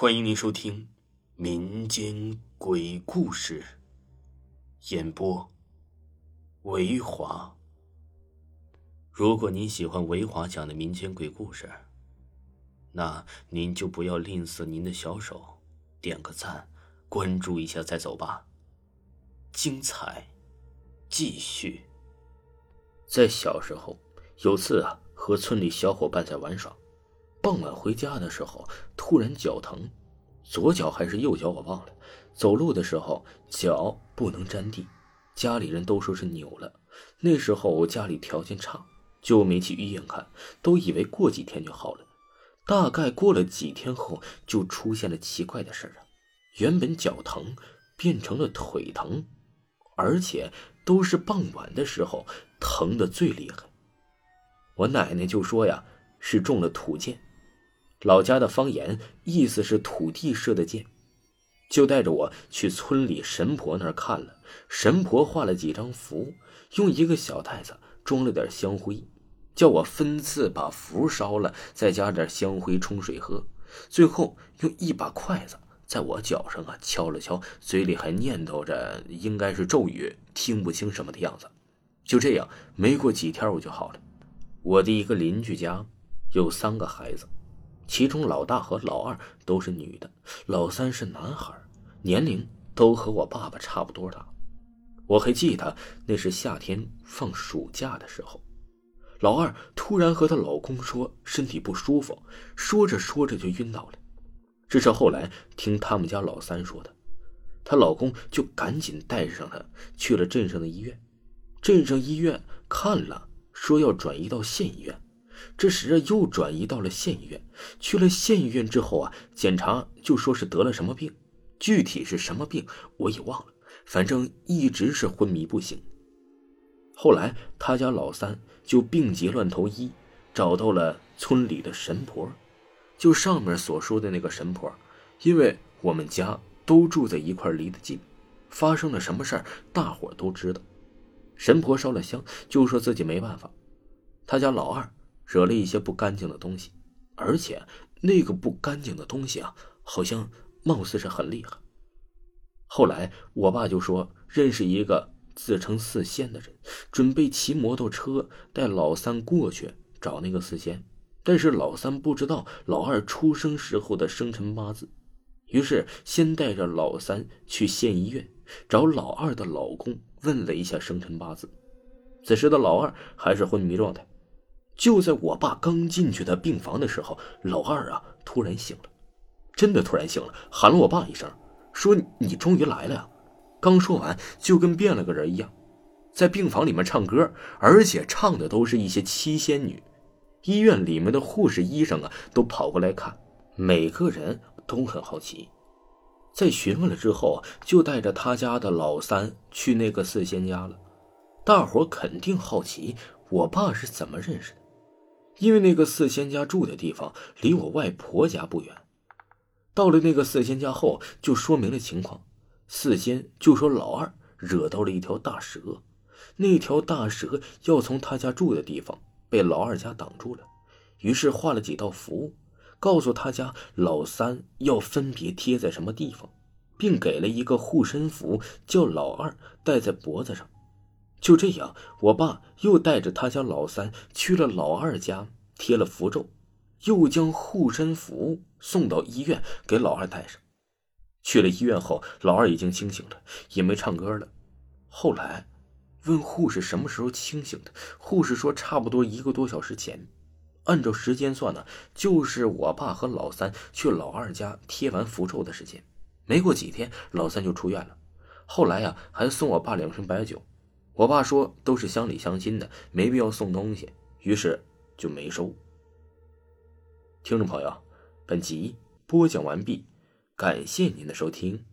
欢迎您收听民间鬼故事演播。维华，如果您喜欢维华讲的民间鬼故事，那您就不要吝啬您的小手，点个赞，关注一下再走吧。精彩继续。在小时候，有次啊，和村里小伙伴在玩耍。傍晚回家的时候，突然脚疼，左脚还是右脚我忘了。走路的时候脚不能沾地，家里人都说是扭了。那时候家里条件差，就没去医院看，都以为过几天就好了。大概过了几天后，就出现了奇怪的事儿啊！原本脚疼变成了腿疼，而且都是傍晚的时候疼的最厉害。我奶奶就说呀，是中了土箭。老家的方言意思是土地射的箭，就带着我去村里神婆那儿看了。神婆画了几张符，用一个小袋子装了点香灰，叫我分次把符烧了，再加点香灰冲水喝。最后用一把筷子在我脚上啊敲了敲，嘴里还念叨着应该是咒语，听不清什么的样子。就这样，没过几天我就好了。我的一个邻居家有三个孩子。其中老大和老二都是女的，老三是男孩，年龄都和我爸爸差不多大。我还记得那是夏天放暑假的时候，老二突然和她老公说身体不舒服，说着说着就晕倒了。这是后来听他们家老三说的，她老公就赶紧带上她去了镇上的医院，镇上医院看了，说要转移到县医院。这时啊，又转移到了县医院。去了县医院之后啊，检查就说是得了什么病，具体是什么病我也忘了，反正一直是昏迷不醒。后来他家老三就病急乱投医，找到了村里的神婆，就上面所说的那个神婆。因为我们家都住在一块，离得近，发生了什么事儿，大伙都知道。神婆烧了香，就说自己没办法。他家老二。惹了一些不干净的东西，而且那个不干净的东西啊，好像貌似是很厉害。后来我爸就说认识一个自称四仙的人，准备骑摩托车带老三过去找那个四仙，但是老三不知道老二出生时候的生辰八字，于是先带着老三去县医院找老二的老公问了一下生辰八字。此时的老二还是昏迷状态。就在我爸刚进去的病房的时候，老二啊突然醒了，真的突然醒了，喊了我爸一声，说：“你终于来了呀！”刚说完，就跟变了个人一样，在病房里面唱歌，而且唱的都是一些七仙女。医院里面的护士、医生啊都跑过来看，每个人都很好奇。在询问了之后，就带着他家的老三去那个四仙家了。大伙肯定好奇，我爸是怎么认识的。因为那个四仙家住的地方离我外婆家不远，到了那个四仙家后，就说明了情况。四仙就说老二惹到了一条大蛇，那条大蛇要从他家住的地方被老二家挡住了，于是画了几道符，告诉他家老三要分别贴在什么地方，并给了一个护身符，叫老二戴在脖子上。就这样，我爸又带着他家老三去了老二家，贴了符咒，又将护身符送到医院给老二戴上。去了医院后，老二已经清醒了，也没唱歌了。后来问护士什么时候清醒的，护士说差不多一个多小时前。按照时间算呢，就是我爸和老三去老二家贴完符咒的时间。没过几天，老三就出院了。后来呀，还送我爸两瓶白酒。我爸说都是乡里乡亲的，没必要送东西，于是就没收。听众朋友，本集播讲完毕，感谢您的收听。